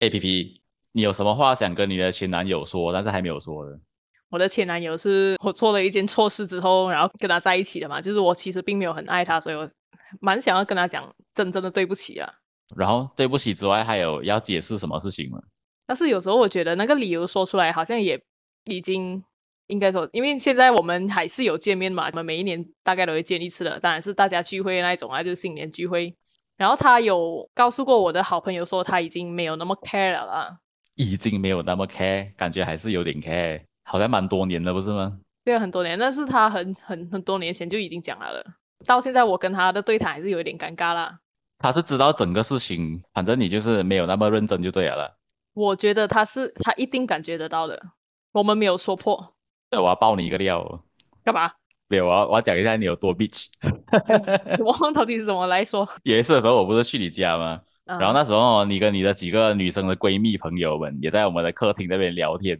A P P，你有什么话想跟你的前男友说，但是还没有说的？我的前男友是我做了一件错事之后，然后跟他在一起的嘛。就是我其实并没有很爱他，所以我蛮想要跟他讲真正的对不起啊。然后对不起之外，还有要解释什么事情吗？但是有时候我觉得那个理由说出来，好像也已经应该说，因为现在我们还是有见面嘛，我们每一年大概都会见一次的，当然是大家聚会那一种啊，就是新年聚会。然后他有告诉过我的好朋友说，他已经没有那么 care 了啦。已经没有那么 care，感觉还是有点 care，好像蛮多年了，不是吗？对啊，很多年，但是他很很很多年前就已经讲了了。到现在我跟他的对谈还是有一点尴尬啦。他是知道整个事情，反正你就是没有那么认真就对了。我觉得他是他一定感觉得到的，我们没有说破。对，我要爆你一个料。干嘛？没有，我要我要讲一下你有多 bitch。什么？到底是怎么来说？有一次的时候，我不是去你家吗？然后那时候你跟你的几个女生的闺蜜朋友们也在我们的客厅那边聊天，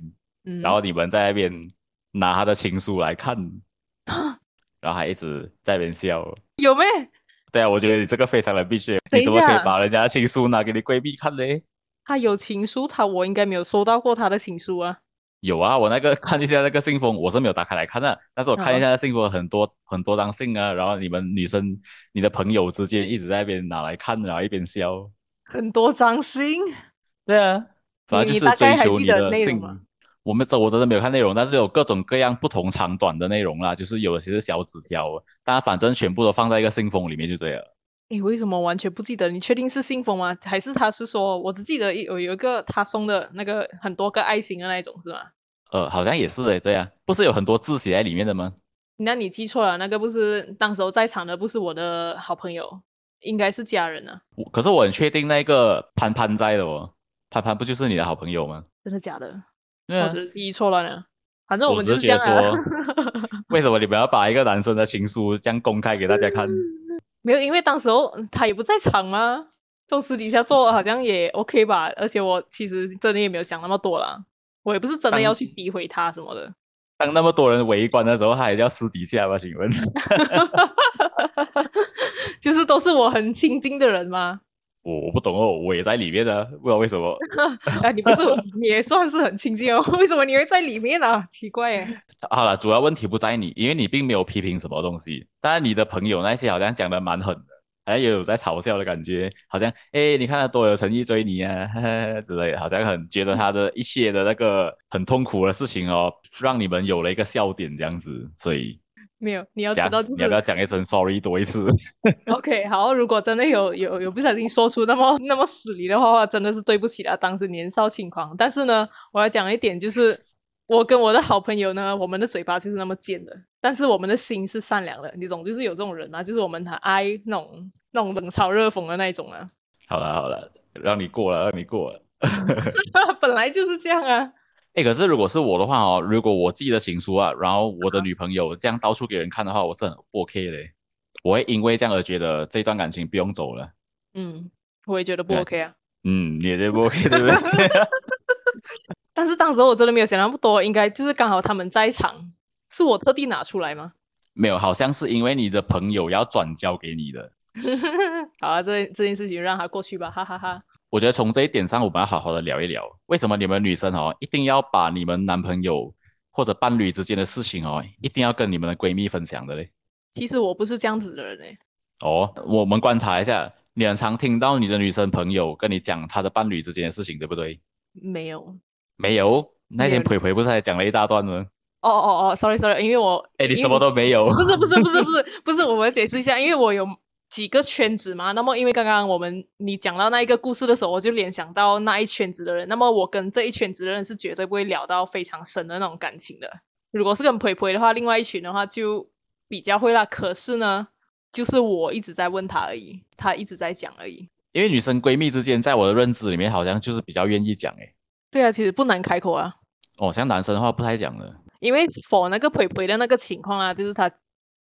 然后你们在那边拿她的情书来看，然后还一直在那边笑。有没？对啊，我觉得你这个非常的 bitch，你怎么可以把人家的情书拿给你闺蜜看嘞？她有情书，她我应该没有收到过她的情书啊。有啊，我那个 看一下那个信封，我是没有打开来看的，但是我看一下那信封很多很多张信啊，然后你们女生你的朋友之间一直在那边拿来看，然后一边笑。很多张信。对啊，反正就是追求你的信。我们这我真的没有看内容，但是有各种各样不同长短的内容啦，就是有些是小纸条，但反正全部都放在一个信封里面就对了。你为什么完全不记得？你确定是信封吗？还是他是说，我只记得有有一个他送的那个很多个爱心的那种，是吗？呃，好像也是诶，对啊，不是有很多字写在里面的吗？那你记错了，那个不是当时候在场的，不是我的好朋友，应该是家人呢。可是我很确定那个潘潘在的哦，潘潘不就是你的好朋友吗？真的假的？我只是记错了呢。反正我们直接说，为什么你们要把一个男生的情书这样公开给大家看？没有，因为当时候他也不在场嘛，就私底下做好像也 OK 吧。而且我其实真的也没有想那么多啦，我也不是真的要去诋毁他什么的。当那么多人围观的时候，他还叫私底下吗？请问，就是都是我很亲近的人吗？我我不懂哦，我也在里面的，不知道为什么。啊，你不是也算是很亲近哦？为什么你会在里面呢？奇怪哎。好了，主要问题不在你，因为你并没有批评什么东西。但是你的朋友那些好像讲的蛮狠的，好像也有在嘲笑的感觉，好像哎，你看他多有诚意追你啊 之类，好像很觉得他的一切的那个很痛苦的事情哦，让你们有了一个笑点这样子，所以。没有，你要知道就是你要不要讲一声 sorry 多一次？OK，好，如果真的有有有不小心说出那么那么死离的话，真的是对不起了，当时年少轻狂。但是呢，我要讲一点，就是我跟我的好朋友呢，我们的嘴巴就是那么贱的，但是我们的心是善良的，你懂？就是有这种人啊，就是我们很爱那种那种冷嘲热讽的那一种啊。好了好了，让你过了，让你过了，本来就是这样啊。哎，可是如果是我的话哦，如果我寄的情书啊，然后我的女朋友这样到处给人看的话，我是很不 OK 嘞。我会因为这样而觉得这段感情不用走了。嗯，我也觉得不 OK 啊。嗯，你也觉得不 OK 对不对？但是当时我真的没有想那么多，应该就是刚好他们在场，是我特地拿出来吗？没有，好像是因为你的朋友要转交给你的。好了，这这件事情让他过去吧，哈哈哈。我觉得从这一点上，我们要好好的聊一聊，为什么你们女生哦，一定要把你们男朋友或者伴侣之间的事情哦，一定要跟你们的闺蜜分享的嘞？其实我不是这样子的人嘞。哦，我们观察一下，你很常听到你的女生朋友跟你讲她的伴侣之间的事情，对不对？没有，没有。那天培培不是还讲了一大段吗？哦哦哦，sorry sorry，因为我哎，你什么都没有。不是不是不是不是不是，我们解释一下，因为我有。几个圈子嘛，那么因为刚刚我们你讲到那一个故事的时候，我就联想到那一圈子的人。那么我跟这一圈子的人是绝对不会聊到非常深的那种感情的。如果是跟培培的话，另外一群的话就比较会啦。可是呢，就是我一直在问他而已，他一直在讲而已。因为女生闺蜜之间，在我的认知里面，好像就是比较愿意讲诶。对啊，其实不难开口啊。哦，像男生的话不太讲了。因为否那个培培的那个情况啊，就是他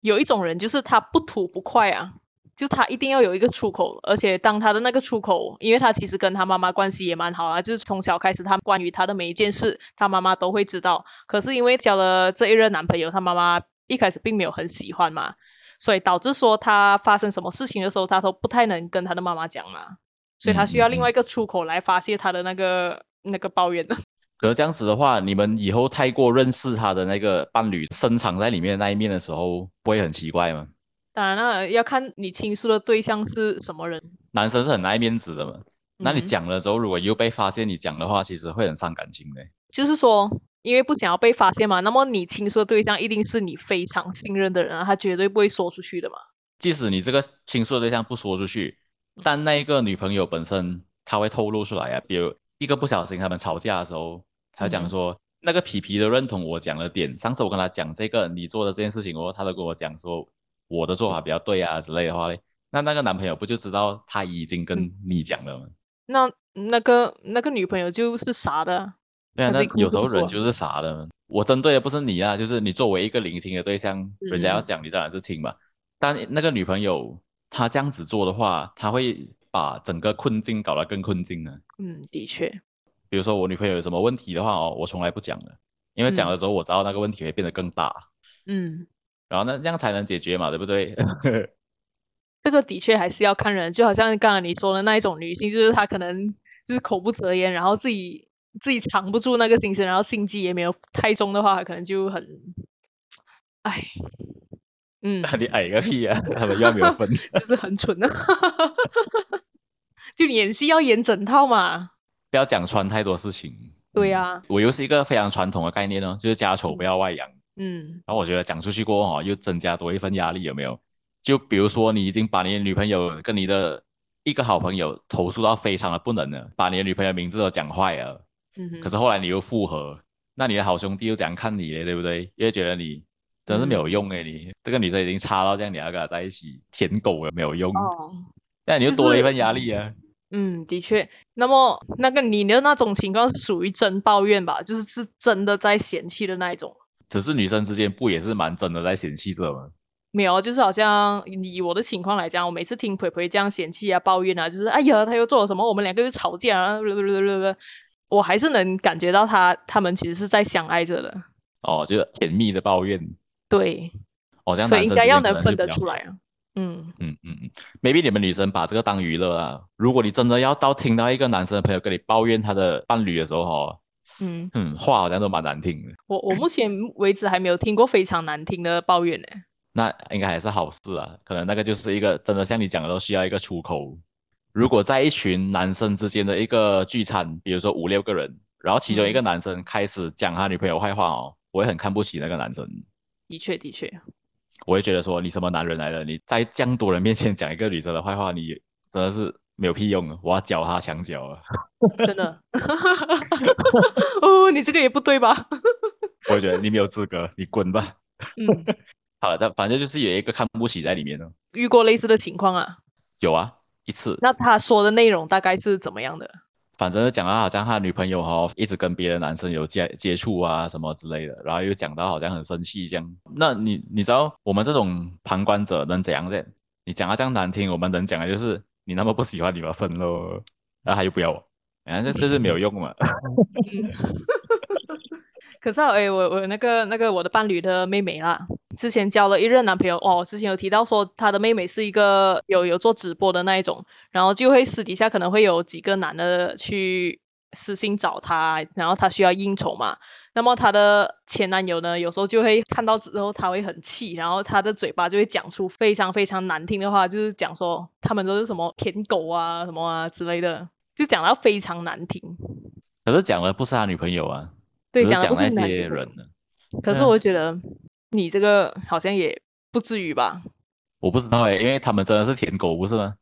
有一种人，就是他不吐不快啊。就他一定要有一个出口，而且当他的那个出口，因为他其实跟他妈妈关系也蛮好啊，就是从小开始，他关于他的每一件事，他妈妈都会知道。可是因为交了这一任男朋友，他妈妈一开始并没有很喜欢嘛，所以导致说他发生什么事情的时候，他都不太能跟他的妈妈讲嘛。所以他需要另外一个出口来发泄他的那个那个抱怨的。可是这样子的话，你们以后太过认识他的那个伴侣深藏在里面的那一面的时候，不会很奇怪吗？当然了，要看你倾诉的对象是什么人。男生是很爱面子的嘛，那你嗯讲了之后，如果又被发现你讲的话，其实会很伤感情的。就是说，因为不想要被发现嘛，那么你倾诉的对象一定是你非常信任的人啊，他绝对不会说出去的嘛。即使你这个倾诉的对象不说出去，但那一个女朋友本身她会透露出来啊。比如一个不小心他们吵架的时候，她讲嗯说、那个皮皮的认同我讲的点，上次我跟他讲这个你做的这件事情哦，他都跟我讲说我的做法比较对啊之类的话嘞，那那个男朋友不就知道他已经跟嗯你讲了吗？那那个那个女朋友就是傻的啊，对啊，那有时候人就是傻的。我针对的不是你啊，就是你作为一个聆听的对象，人家要嗯讲你当然是听嘛。但那个女朋友她这样子做的话，她会把整个困境搞得更困境呢。嗯，的确，比如说我女朋友有什么问题的话哦，我从来不讲的，因为讲嗯了之后我知道那个问题会变得更大，嗯，然后那这样才能解决嘛，对不对？这个的确还是要看人，就好像刚刚你说的那一种女性，就是她可能就是口不择言，然后自己自己藏不住那个心声，然后心机也没有太重的话，可能就很，哎，嗯，那你矮个屁啊！他们又要没有分。就是很蠢的，就你演戏要演整套嘛，不要讲穿太多事情。嗯对呀我又是一个非常传统的概念哦，就是家丑不要外扬。嗯然后我觉得讲出去过后哦，又增加多一份压力，有没有？就比如说你已经把你的女朋友跟你的一个好朋友投诉到非常的不能了，把你的女朋友名字都讲坏了，可是后来你又复合，那你的好兄弟又怎样看你嘞？对不对？因为觉得你真是没有用诶，你这个女生已经差到这样，你要跟她在一起舔狗了没有用，哦，那你又就多了一份压力啊。嗯，的确。那么那个你的那种情况是属于真抱怨吧？就是是真的在嫌弃的那一种。只是女生之间不也是蛮真的在嫌弃着吗？没有，就是好像以我的情况来讲，我每次听培培这样嫌弃啊、抱怨啊，就是哎呀，他又做了什么，我们两个又吵架啊，我还是能感觉到他他们其实是在相爱着的。哦，就是甜蜜的抱怨。对，哦，这样所以应该要能分得出来啊。嗯，嗯嗯嗯，maybe 你们女生把这个当娱乐啊。如果你真的要到听到一个男生的朋友跟你抱怨他的伴侣的时候，哦，嗯，嗯，话好像都蛮难听的。我我目前为止还没有听过非常难听的抱怨呢。那应该还是好事啊，可能那个就是一个真的像你讲的，都需要一个出口。如果在一群男生之间的一个聚餐，比如说五六个人，然后其中一个男生开始讲他女朋友坏话哦，我会很看不起那个男生，的确，的确，我会觉得说你什么男人来了？你在这样多人面前讲一个女生的坏话，你真的是没有屁用啊！我要脚他墙角啊！真的。哦，你这个也不对吧？我会觉得你没有资格，你滚吧。嗯，好了，但反正就是有一个看不起在里面呢。遇过类似的情况啊。有啊，一次，那他说的内容大概是怎么样的？反正讲到好像他女朋友哈、哦、一直跟别的男生有接接触啊什么之类的，然后又讲到好像很生气这样。那你你知道我们这种旁观者能怎样子？你讲到这样难听，我们能讲的就是你那么不喜欢你们分咯，然后他又不要我，反正这这是没有用嘛。可是啊，哎，我我那个那个我的伴侣的妹妹啦，之前交了一任男朋友哦，之前有提到说她的妹妹是一个有有做直播的那一种，然后就会私底下可能会有几个男的去私信找她，然后她需要应酬嘛。那么她的前男友呢，有时候就会看到之后他会很气，然后他的嘴巴就会讲出非常非常难听的话，就是讲说他们都是什么舔狗啊什么啊之类的，就讲到非常难听。可是讲的不是他女朋友啊，对，讲的不讲那些人呢。可是我觉得你这个好像也不至于吧，我不知道哎，因为他们真的是舔狗不是吗？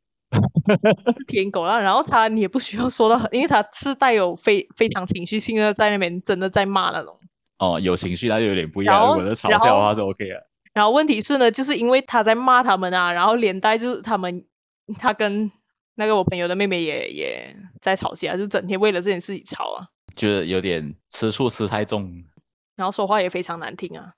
舔狗啦。然后他你也不需要说到，因为他是带有非非常情绪性的在那边真的在骂那种。哦，有情绪那就有点不一样。然后如果是嘲笑的话是 OK 的。然后问题是呢，就是因为他在骂他们啊，然后连带就是他们他跟那个我朋友的妹妹也也在吵架，就整天为了这件事情吵啊，就是有点吃醋吃太重然后说话也非常难听啊。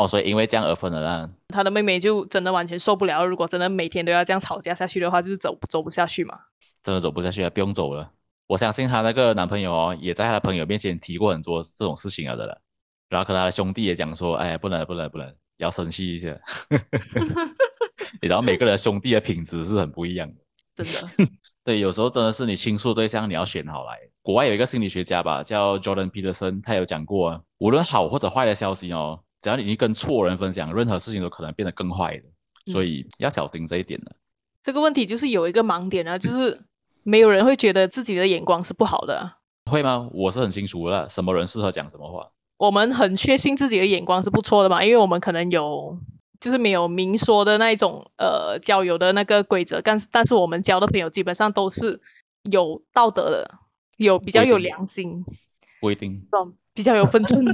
哦，所以因为这样而分了啦。他的妹妹就真的完全受不了，如果真的每天都要这样吵架下去的话，就是走走不下去嘛。真的走不下去了，不用走了。我相信她那个男朋友哦，也在她的朋友面前提过很多这种事情了的了。然后跟他的兄弟也讲说，哎，不能不能不能，要生气一下。你知道每个人兄弟的品质是很不一样的。真的，对，有时候真的是你倾诉对象，你要选好来。国外有一个心理学家吧，叫 Jordan Peterson，他有讲过啊，无论好或者坏的消息哦，只要你跟错人分享，任何事情都可能变得更坏的。所以要小心这一点的。这个问题就是有一个盲点啊，就是 没有人会觉得自己的眼光是不好的。会吗？我是很清楚了，什么人适合讲什么话。我们很确信自己的眼光是不错的嘛，因为我们可能有，就是没有明说的那一种呃交友的那个规则，但是但是我们交的朋友基本上都是有道德的，有比较有良心，不一定，比较有分寸。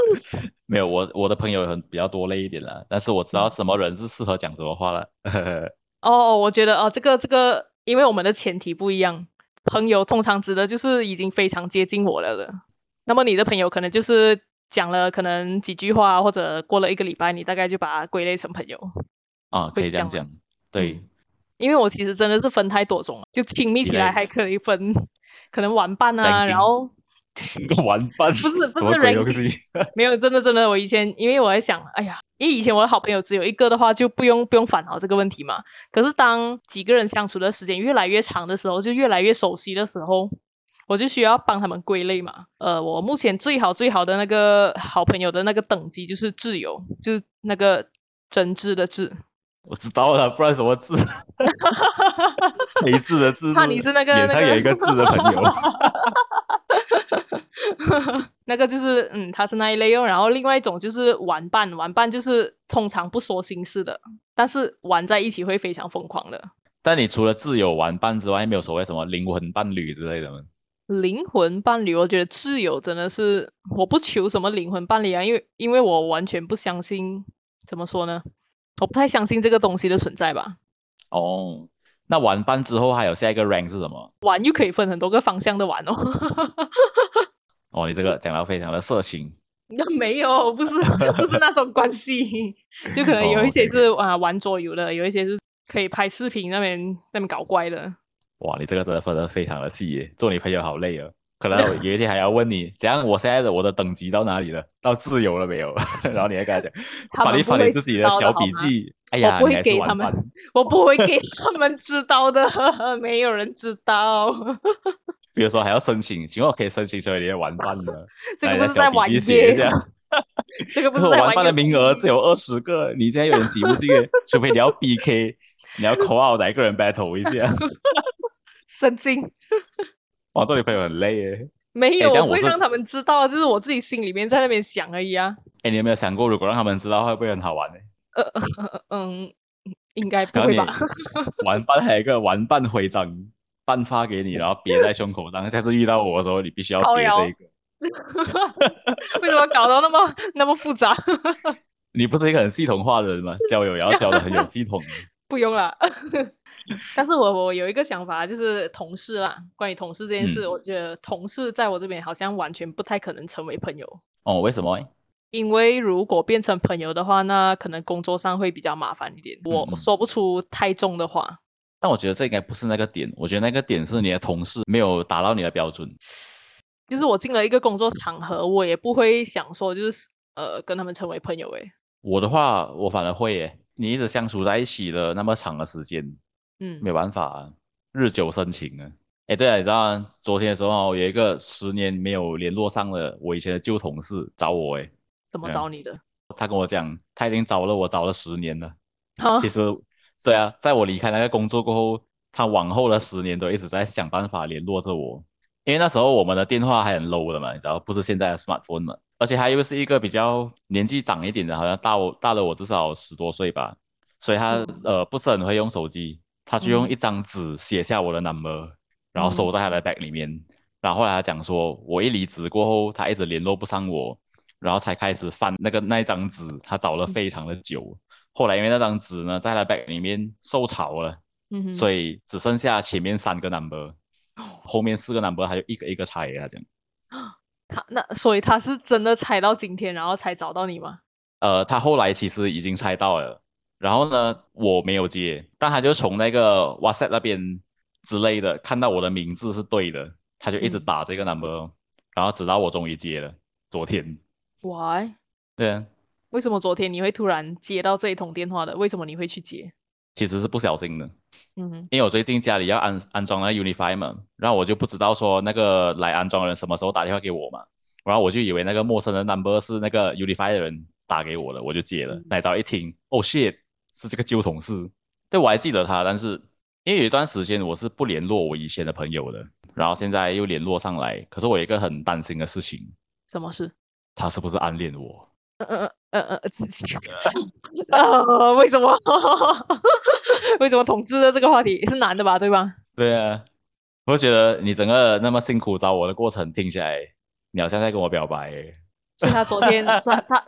没有，我我的朋友很比较多类一点了，但是我知道什么人是适合讲什么话了。哦，我觉得哦，这个这个，因为我们的前提不一样，朋友通常指的就是已经非常接近我了的。那么你的朋友可能就是讲了可能几句话，或者过了一个礼拜，你大概就把它归类成朋友啊，可以这样讲。对，因为我其实真的是分太多种了，就亲密起来还可以分，可能玩伴啊，然后 玩伴不是不是人，没有真的真的，我以前因为我在想，哎呀，因为以前我的好朋友只有一个的话，就不用不用烦恼这个问题嘛。可是当几个人相处的时间越来越长的时候，就越来越熟悉的时候。我就需要帮他们归类嘛，呃，我目前最好最好的那个好朋友的那个等级就是挚友，就是那个真挚的挚。我知道了，不然什么挚？没挚的挚。那你是那个脸上有一个痣的朋友。那个就是嗯，他是那一类哦。然后另外一种就是玩伴，玩伴就是通常不说心事的，但是玩在一起会非常疯狂的。但你除了挚友玩伴之外，没有所谓什么灵魂伴侣之类的吗？灵魂伴侣，我觉得挚友真的是我不求什么灵魂伴侣啊，因为因为我完全不相信，怎么说呢？我不太相信这个东西的存在吧。哦，那玩伴之后还有下一个 rank 是什么？玩又可以分很多个方向的玩哦。哦，你这个讲到非常的色情。那 没有，不是不是那种关系，就可能有一些是啊玩桌游的，有一些是可以拍视频那边那边搞怪的。哇，你这个真的分的非常的细，做你朋友好累哦。可能 有一天还要问你，怎样？我现在的我的等级到哪里了？到自由了没有？然后你还跟他讲，翻一翻你自己的小笔记。哎呀，我不会给他们，我不会给他们知道的，没有人知道。比如说还要申请，请问我可以申请成为你的玩伴吗？这个不是在玩耶？这个不是玩伴的名额只有二十个，你现在有点挤不进，除非你要 BK，你要 call out 哪个人 battle 一下。神经！哇，做女朋友很累耶。没有，我会让他们知道，就是我自己心里面在那边想而已啊。哎，你有没有想过，如果让他们知道，会不会很好玩呢？呃，嗯，应该不会吧。玩伴还有一个玩伴徽章颁发给你，然后别在胸口上。下次遇到我的时候，你必须要别这个。为什么搞到那么 那么复杂？你不是一个很系统化的人吗？交友也要交的很有系统。不用了。但是我我有一个想法，就是同事啦。关于同事这件事，我觉得同事在我这边好像完全不太可能成为朋友。哦，为什么？因为如果变成朋友的话，那可能工作上会比较麻烦一点。我说不出太重的话。但我觉得这应该不是那个点。我觉得那个点是你的同事没有达到你的标准。就是我进了一个工作场合，我也不会想说，就是呃，跟他们成为朋友。诶，我的话，我反而会诶。你一直相处在一起了那么长的时间。嗯，没办法，日久生情啊。哎，对啊，你知道昨天的时候有一个十年没有联络上的我以前的旧同事找我，哎，怎么找你的？他跟我讲，他已经找了我找了十年了。其实，对啊，在我离开那个工作过后，他往后的十年都一直在想办法联络着我。因为那时候我们的电话还很 low 的嘛，你知道，不是现在的 smartphone 嘛。而且他又是一个比较年纪长一点的，好像大我大了我至少十多岁吧，所以他呃不是很会用手机。他就用一张纸写下我的 number，然后收在他的 bag 里面。然后后来他讲说，我一离职过后，他一直联络不上我，然后才开始翻那个那一张纸，他找了非常的久。后来因为那张纸呢，在他 bag 里面受潮了，所以只剩下前面三个 number，后面四个 number 他就一个一个拆他这样。他那所以他是真的猜到今天，然后才找到你吗？呃，他后来其实已经猜到了。然后呢，我没有接，但他就从那个 WhatsApp 那边之类的看到我的名字是对的，他就一直打这个 number，然后直到我终于接了。昨天，Why？对啊，为什么昨天你会突然接到这一通电话的？为什么你会去接？其实是不小心的，嗯哼，因为我最近家里要安安装那个 Unify 嘛，然后我就不知道说那个来安装的人什么时候打电话给我嘛，然后我就以为那个陌生的 number 是那个 Unify 的人打给我的，我就接了。那早一听，哦 shit，是这个旧同事。对，我还记得他，但是因为有一段时间我是不联络我以前的朋友的，然后现在又联络上来，可是我有一个很担心的事情，什么事？他是不是暗恋我？呃呃呃呃呃，呃，为什么？为什么统治的这个话题是男的吧？对吧？对啊，我觉得你整个那么辛苦找我的过程听起来，你好像在跟我表白。所以他昨天，他他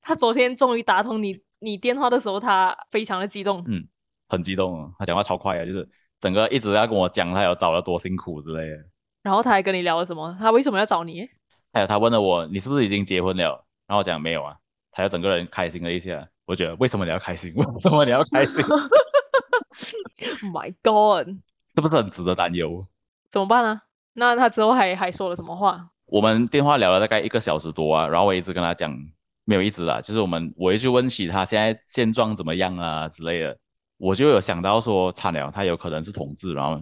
他昨天终于打通你你电话的时候，他非常的激动。嗯，很激动，他讲话超快啊，就是整个一直要跟我讲他有找了多辛苦之类的。然后他还跟你聊了什么？他为什么要找你？还有他问了我，你是不是已经结婚了？然后我讲没有啊。他要整个人开心了一下，我觉得为什么你要开心？为什么你要开心？My God，是不是很值得担忧？怎么办呢？那他之后还还说了什么话？我们电话聊了大概一个小时多啊，然后我一直跟他讲，没有一直啊，就是我们我一直问起他现在现状怎么样啊之类的，我就有想到说，惨了，他有可能是同志，然后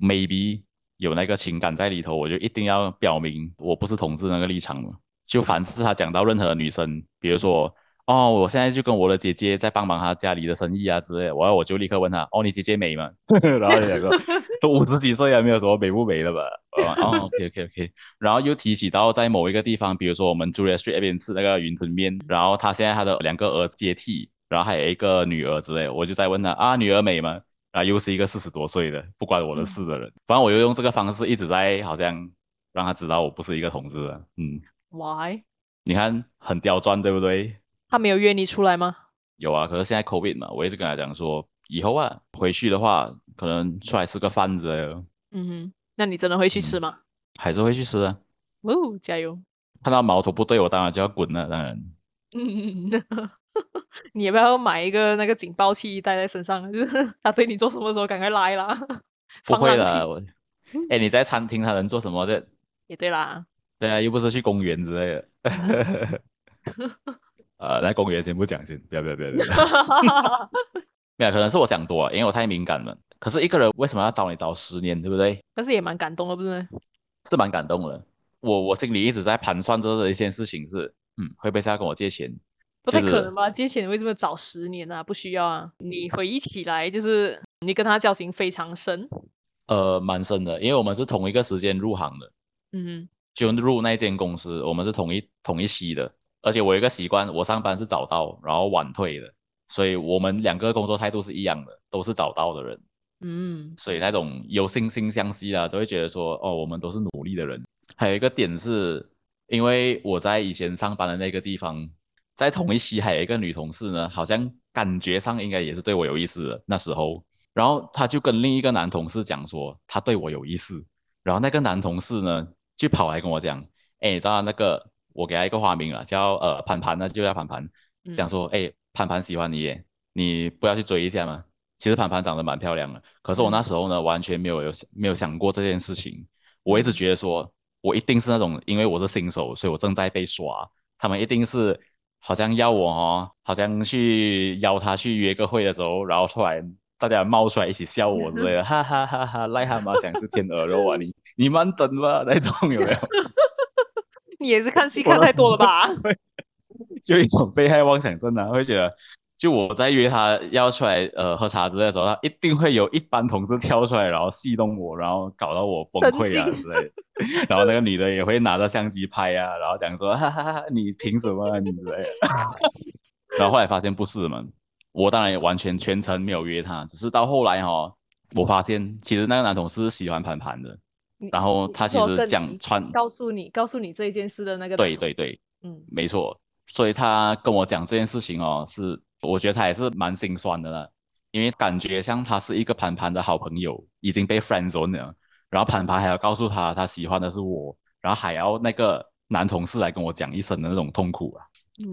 maybe 有那个情感在里头，我就一定要表明我不是同志那个立场了。就凡是他讲到任何女生，比如说哦，我现在就跟我的姐姐在帮忙她家里的生意啊之类，我我就立刻问他，哦，你姐姐美吗？然后两个都五十几岁了，没有什么美不美的吧？哦，OK OK OK，然后又提起到在某一个地方，比如说我们 Julia Street 那边吃那个云吞面，然后他现在他的两个儿子接替，然后还有一个女儿之类，我就在问他啊，女儿美吗？然后又是一个四十多岁的不关我的事的人，反正我就用这个方式一直在好像让他知道我不是一个同志的，嗯。Why？你看很刁钻，对不对？他没有约你出来吗？有啊，可是现在 COVID 嘛，我一直跟他讲说，以后啊回去的话，可能出来吃个饭之类的。嗯哼，那你真的会去吃吗？还是会去吃啊？哦，加油！看到矛头不对，我当然就要滚了，当然。嗯，你要不要买一个那个警报器带在身上？就 是他对你做什么时候，赶快来啦！不会的，我。哎，你在餐厅，他能做什么的？也对啦。对啊，又不是去公园之类的。呃，来公园先不讲先，不要不要不要不要。没有，可能是我想多，因为我太敏感了。可是一个人为什么要找你找十年，对不对？但是也蛮感动的，不是？是蛮感动的。我我心里一直在盘算着一件事情是，嗯，会不会是要跟我借钱？不太可能吧？借钱为什么找十年啊？不需要啊。你回忆起来，就是你跟他交情非常深。呃，蛮深的，因为我们是同一个时间入行的。嗯。就入那间公司，我们是同一同一期的，而且我有一个习惯，我上班是早到，然后晚退的，所以我们两个工作态度是一样的，都是早到的人。嗯，所以那种有惺惺相惜啊，都会觉得说，哦，我们都是努力的人。还有一个点是，因为我在以前上班的那个地方，在同一期还有一个女同事呢，好像感觉上应该也是对我有意思的那时候，然后她就跟另一个男同事讲说，她对我有意思，然后那个男同事呢。就跑来跟我讲，哎，你知道那个我给他一个花名了，叫呃盘盘，那就叫盘盘。讲说，哎，盘盘喜欢你，耶，你不要去追一下吗？其实盘盘长得蛮漂亮的，可是我那时候呢，完全没有有没有想过这件事情。我一直觉得说，我一定是那种，因为我是新手，所以我正在被刷，他们一定是好像要我哦，好像去邀他去约个会的时候，然后突然。大家冒出来一起笑我之类的，哈哈哈哈！癞蛤蟆想吃天鹅肉啊，你你慢等吧，那种有没有？你也是看戏看太多了吧？就一种被害妄想症啊，会觉得，就我在约他要出来呃喝茶之类的时候，他一定会有一班同事跳出来，然后戏弄我，然后搞到我崩溃啊之类。然后那个女的也会拿着相机拍啊，然后讲说哈哈哈，你凭什么你之类。然后后来发现不是嘛。我当然也完全全程没有约他，只是到后来哈，我发现其实那个男同事喜欢盘盘的，然后他其实讲穿告诉你告诉你这一件事的那个对对对，嗯，没错，所以他跟我讲这件事情哦，是我觉得他也是蛮心酸的了，因为感觉像他是一个盘盘的好朋友已经被 friend zone 了，然后盘盘还要告诉他他喜欢的是我，然后还要那个男同事来跟我讲一声的那种痛苦啊，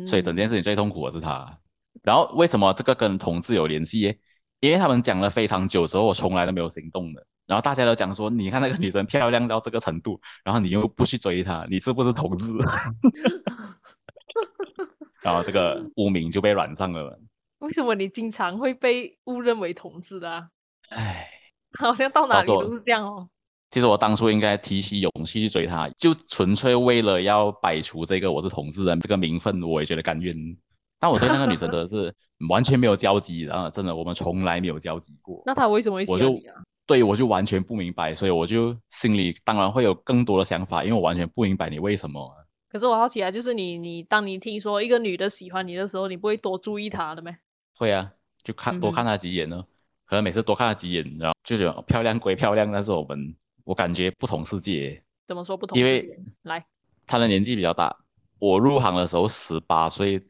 所以整件事情最痛苦的是他。然后为什么这个跟同志有联系耶？因为他们讲了非常久之后，我从来都没有行动的。然后大家都讲说，你看那个女生漂亮到这个程度，然后你又不去追她，你是不是同志？然后这个污名就被染上了。为什么你经常会被误认为同志的、啊？唉，好像到哪里都是这样哦。其实我当初应该提起勇气去追她，就纯粹为了要摆除这个我是同志的这个名分，我也觉得甘愿。但我对那个女生真的是完全没有交集，然后真的我们从来没有交集过。那她为什么会喜欢你啊？对我就完全不明白，所以我就心里当然会有更多的想法，因为我完全不明白你为什么。可是我好奇啊，就是你你当你听说一个女的喜欢你的时候，你不会多注意她的咩？会啊，就看多看她几眼呢。可能每次多看她几眼，然后就觉得漂亮归漂亮，但是我们我感觉不同世界。怎么说不同因为世界？来，她的年纪比较大，我入行的时候十八岁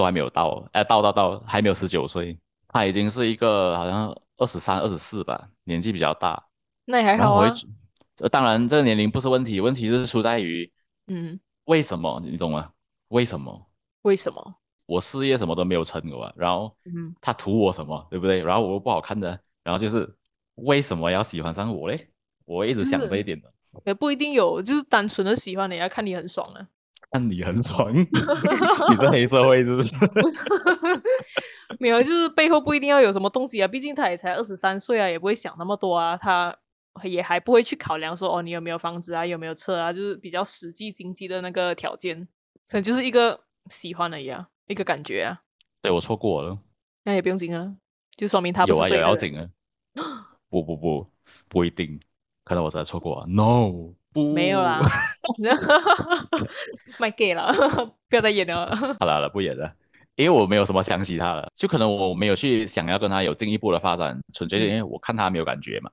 都还没有到，哎，到到到还没有十九岁，他已经是一个好像二十三、二十四吧，年纪比较大。那也还好啊当然这个年龄不是问题，问题是出在于嗯，为什么，你懂吗？为什么为什么？我事业什么都没有成过啊？然后嗯，他图我什么，对不对？然后我又不好看的，然后就是为什么要喜欢上我嘞？我一直想这一点的。也不一定有，就是单纯的喜欢人家看你很爽啊。看你很爽，你是黑社会是不是？没有，就是背后不一定要有什么东西啊，毕竟他也才二十三岁啊，也不会想那么多啊，他也还不会去考量说哦，你有没有房子啊，有没有车啊，就是比较实际经济的那个条件，可能就是一个喜欢而已啊，一个感觉啊，对我错过了，那也不用紧啊，就说明他不有啊有要紧啊。不不不，不一定，可能我真的错过了。No，不，没有啦，卖 gay 了，不要再演了。好了好了，不演了，因为我没有什么想起他了，就可能我没有去想要跟他有进一步的发展，纯粹是因为我看他没有感觉嘛。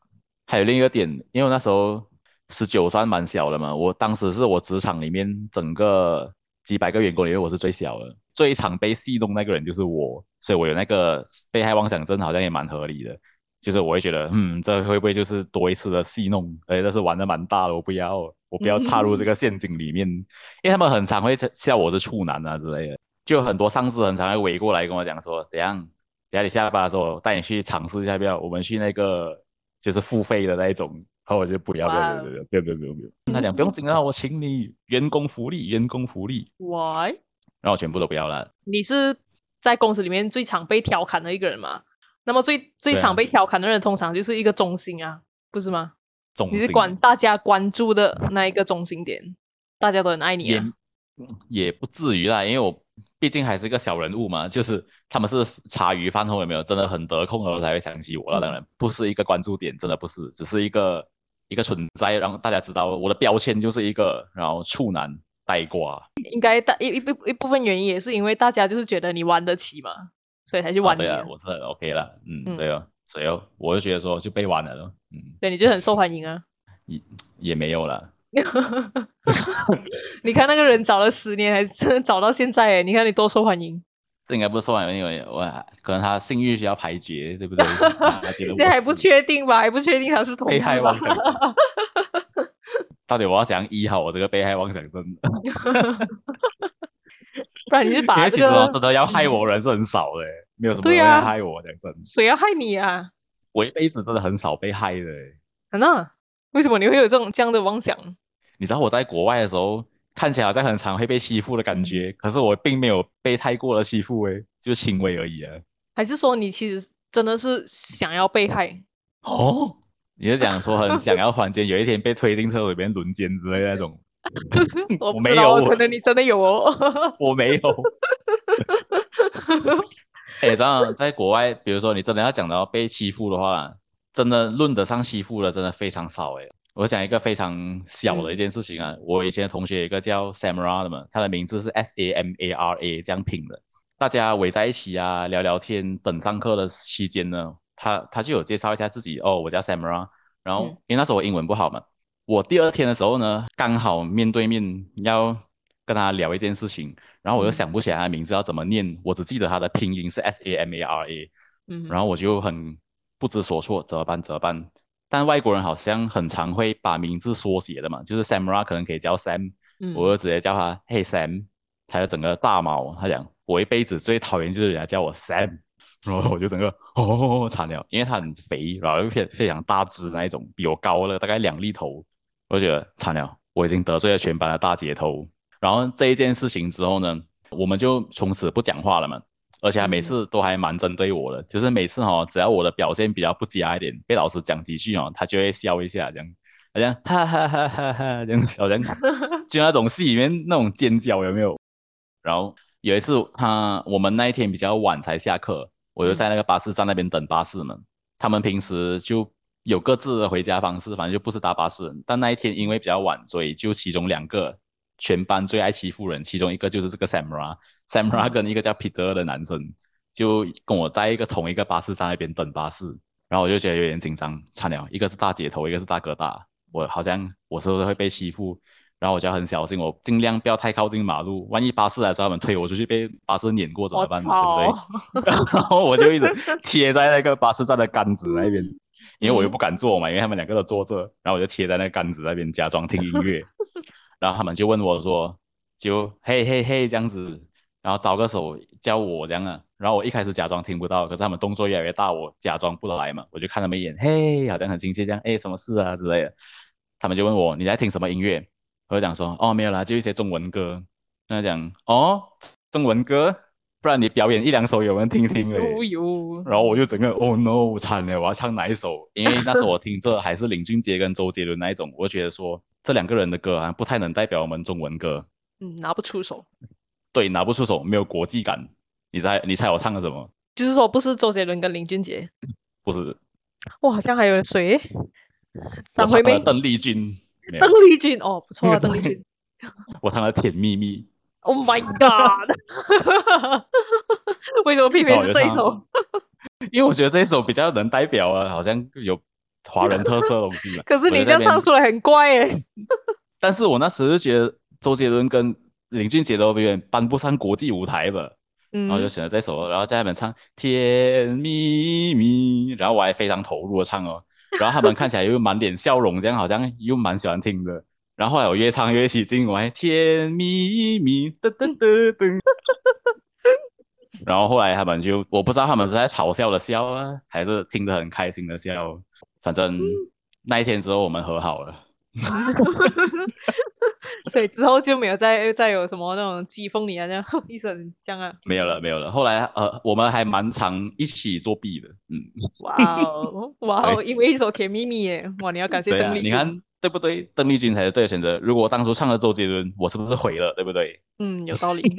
还有另一个点，因为那时候十九算蛮小的嘛，我当时是我职场里面整个几百个员工里面我是最小的，最常被戏弄那个人就是我，所以我有那个被害妄想症，好像也蛮合理的。就是我会觉得，嗯，这会不会就是多一次的戏弄？哎，但是玩的蛮大的，我不要，我不要踏入这个陷阱里面，因为他们很常会笑我是处男啊之类的，就很多上司很常会围过来跟我讲说，怎样？等下你下班的时候，我带你去尝试一下，不要，我们去那个就是付费的那一种，然后我就不要，不要，不要，不要，不要，不要，不要。跟他讲不用紧张，我请你员工福利，员工福利。Why？然后我全部都不要了。你是在公司里面最常被调侃的一个人吗？那么最最常被调侃的人，通常就是一个中心啊，不是吗？你是管大家关注的那一个中心点，大家都很爱你也啊。也不至于啦，因为我毕竟还是一个小人物嘛，就是他们是茶余饭后有没有真的很得空的时候才会想起我了，当然不是一个关注点，真的不是，只是一个一个存在，让大家知道我的标签就是一个，然后处男呆瓜，应该大一一部一部分原因也是因为大家就是觉得你玩得起嘛，所以才去啊对啊玩你啊。，我是很 OK 了，嗯，嗯对哦，所以哦，我就觉得说就被玩了咯，嗯，对，你就很受欢迎啊。也也没有了，你看那个人找了十年，还真的找到现在哎，你看你多受欢迎，这应该不是受欢迎，因为我可能他性欲需要排解，对不对？他觉得现在我还不确定吧？还不确定他是同被志吧害妄？想症。到底我要怎样医好我这个被害妄想症？不然你就因把这为其实哦个真的要害我人是很少的，没有什么人对啊会害我。讲真，谁要害你啊？我一辈子真的很少被害的。啊那为什么你会有这种这样的妄想？你知道我在国外的时候，看起来好像很常会被欺负的感觉，可是我并没有被太过的欺负，诶，就轻微而已啊。还是说你其实真的是想要被害？哦，你是想说很想要突然间有一天被推进厕所里面轮奸之类的那种？我不没有，可能你真的有哦。我没有。哎，这样在国外，比如说你真的要讲到被欺负的话，真的论得上欺负的真的非常少哎。我讲一个非常小的一件事情啊，我以前的同学有一个叫 Samara 的嘛，他的名字是 S A M A R A 这样拼的。大家围在一起啊，聊聊天，等上课的期间呢，他他就有介绍一下自己哦，我叫 Samara，然后、嗯因为那时候我英文不好嘛，我第二天的时候呢，刚好面对面要跟他聊一件事情，然后我又嗯想不起来他的名字要怎么念，我只记得他的拼音是 S A M A R A，嗯，然后我就很不知所措，怎么办？怎么办？但外国人好像很常会把名字缩写的嘛，就是 Samara 可能可以叫 Sam，、嗯我就直接叫他 Hey Sam，他就整个大毛，他讲我一辈子最讨厌就是人家叫我 Sam，然后我就整个哦惨了，因为他很肥，然后又非非常大只那一种，比我高了大概两粒头，我就觉得惨了，我已经得罪了全班的大姐头。然后这一件事情之后呢，我们就从此不讲话了嘛。而且还每嗯次都还蛮针对我的，就是每次哦，只要我的表现比较不佳一点，被老师讲几句哦，他就会笑一下，这样，好像哈哈哈哈哈，这样，好像就那种戏里面那种尖叫有没有？然后有一次他我们那一天比较晚才下课，我就在那个巴士站那边等巴士嘛。他们平时就有各自的回家方式，反正就不是搭巴士。但那一天因为比较晚，所以就其中两个全班最爱欺负人，其中一个就是这个 Samra，Samra 跟一个叫 Peter 的男生，就跟我在一个同一个巴士站那边等巴士。然后我就觉得有点紧张，差了，一个是大姐头，一个是大哥大，我好像我是不是会被欺负？然后我就要很小心，我尽量不要太靠近马路，万一巴士来的时候他们推我出去，被巴士碾过怎么办！对不对？然 后我就一直贴在那个巴士站的杆子那边，因为我又不敢坐嘛，因为他们两个都坐着，然后我就贴在那杆子那边假装听音乐，然后他们就问我说，就嘿嘿嘿这样子，然后招个手叫我这样啊，然后我一开始假装听不到，可是他们动作越来越大，我假装不来嘛，我就看他们一眼，嘿，好像很亲切这样，哎，什么事啊之类的，他们就问我你在听什么音乐，我就讲说哦没有啦，就一些中文歌，那讲哦中文歌，不然你表演一两首有人听听嘞。然后我就整个哦 no 惨了，我要唱哪一首？因为那时候我听着还是林俊杰跟周杰伦那一种，我就觉得说这两个人的歌好像不太能代表我们中文歌，嗯，拿不出手，对，拿不出手，没有国际感。你猜，你猜我唱的什么？就是说不是周杰伦跟林俊杰，不是，哇，好像还有谁？我张惠妹邓丽君，邓丽君，哦，不错啊，邓丽君。我唱了《甜蜜蜜》，Oh my god！为什么偏偏是这一首？因为我觉得这一首比较能代表啊，好像有华人特色的东西嘛。可是你这样唱出来很怪诶。但是我那时就觉得周杰伦跟林俊杰都有点搬不上国际舞台吧，然后就嗯，选了这首，然后在那边唱《甜蜜蜜》，然后我还非常投入的唱哦，然后他们看起来又满脸笑容，这样好像又蛮喜欢听的。然后后来我越唱越起劲，我还甜蜜蜜噔噔噔噔。然后后来他们就我不知道他们是在嘲笑的笑啊，还是听得很开心的笑。反正那一天之后我们和好了。所以之后就没有再再有什么那种讥讽你啊，这样 一声这样啊。没有了，没有了。后来呃，我们还蛮常一起作弊的，嗯，哇哦，哇哦，因为一首《甜蜜蜜》耶，哇，你要感谢邓丽君。你看对不对？邓丽君才是对的选择。如果我当初唱了周杰伦，我是不是毁了，对不对？嗯，有道理。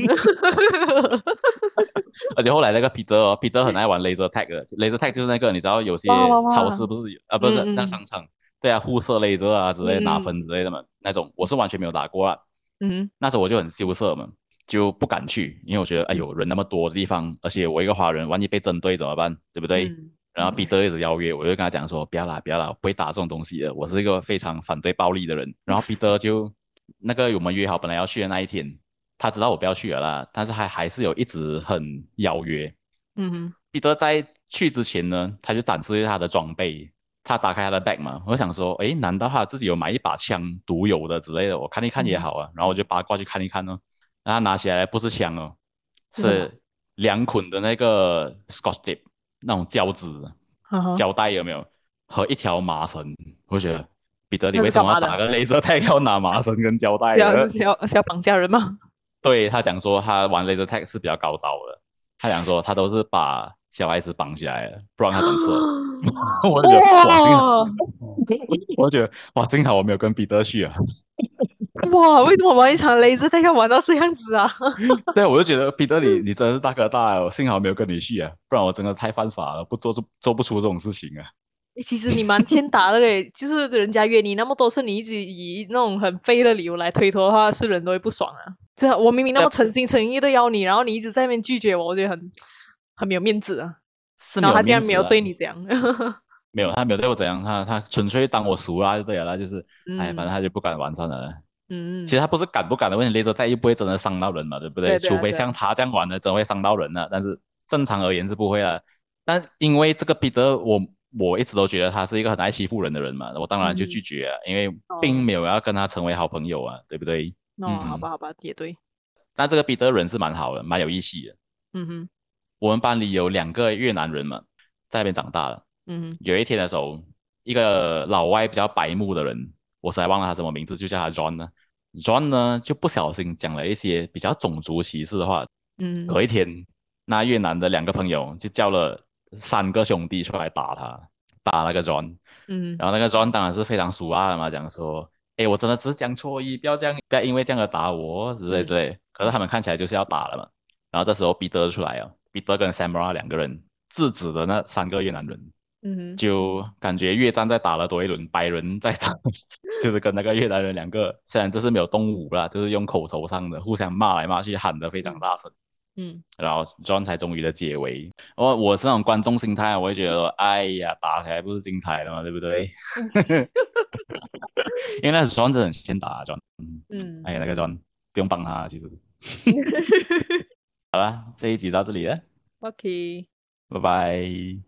而且后来那个彼得哦，彼得很爱玩 laser tag 的，laser tag 就是那个你知道有些超市不是有啊，不是那商场，对啊，互射 laser 啊之类的，拿嗯喷之类的嘛，那种我是完全没有打过啊。嗯那时候我就很羞涩嘛，就不敢去，因为我觉得哎呦人那么多的地方，而且我一个华人，万一被针对怎么办？对不对？嗯然后彼得一直邀约，我就跟他讲说不要啦，不要啦，我不会打这种东西的，我是一个非常反对暴力的人。然后彼得就那个我们约好本来要去的那一天，他知道我不要去了啦，但是还还是有一直很邀约。嗯哼彼得在去之前呢，他就展示他的装备，他打开他的 bag 嘛，我想说，诶，难道他自己有买一把枪独有的之类的？我看一看也好啊，然后我就八卦去看一看哦，然后拿起来不是枪哦，是两捆的那个 Scotch tape 那种胶纸胶带有没有？和一条麻绳，我就觉得彼得，你那为什么要打个镭射 tag 要拿麻绳跟胶带是要？是要是要绑架人吗？对他讲说，他玩 laser tag 是比较高招的。他讲说，他都是把小孩子绑起来了，不然他们射。我就觉得哇，幸好，我就觉得哇，幸好我没有跟彼得去啊。哇！为什么玩一场雷子带要玩到这样子啊？对，我就觉得彼得你你真的是大哥大哦，幸好没有跟你去啊，不然我真的太犯法了，不做做做不出这种事情啊。其实你蛮欠打的嘞，就是人家约你那么多次，你一直以那种很废的理由来推脱的话，是人都会不爽啊。这我明明那么诚心诚意的邀你，然后你一直在那边拒绝我，我觉得很很没有面子啊。然后他竟然没有对你这样，没有，他没有对我怎样，他他纯粹当我熟啦就对了啦，就是哎，反正嗯他就不敢玩算了。嗯，其实他不是敢不敢的问题，雷泽带又不会真的伤到人嘛，对不对？对对啊除非像他这样玩的，真会伤到人的。但是正常而言是不会的。但因为这个彼得，我我一直都觉得他是一个很爱欺负人的人嘛，我当然就嗯拒绝啊，因为哦并没有要跟他成为好朋友啊，对不对？哦，好嗯吧，好吧，也对，但这个彼得人是蛮好的，蛮有义气的。嗯哼，我们班里有两个越南人嘛，在那边长大了。嗯哼，有一天的时候，一个老外比较白目的人，我实在忘了他什么名字，就叫他 John 呢。John 呢就不小心讲了一些比较种族歧视的话。嗯，隔一天，那越南的两个朋友就叫了三个兄弟出来打他，打那个 John。嗯然后那个 John 当然是非常熟啊嘛，讲说，哎，我真的只是讲错意，不要这样，不要因为这样而打我之类之类。可是他们看起来就是要打了嘛。然后这时候彼得出来啊，彼得跟 Samara 两个人制止了那三个越南人，嗯哼就感觉越战再打了多一轮，白人在打，就是跟那个越南人两个，虽然这是没有动武啦，就是用口头上的互相骂来骂去，喊得非常大声。嗯然后 John 才终于的解围。我我是那种观众心态，我会觉得说，哎呀，打起来不是精彩的嘛，对不对？因为那 John 真的很先打、啊、John，嗯，嗯哎呀，那个 John 不用帮他，其实。好了，这一集到这里了，，OK。拜拜。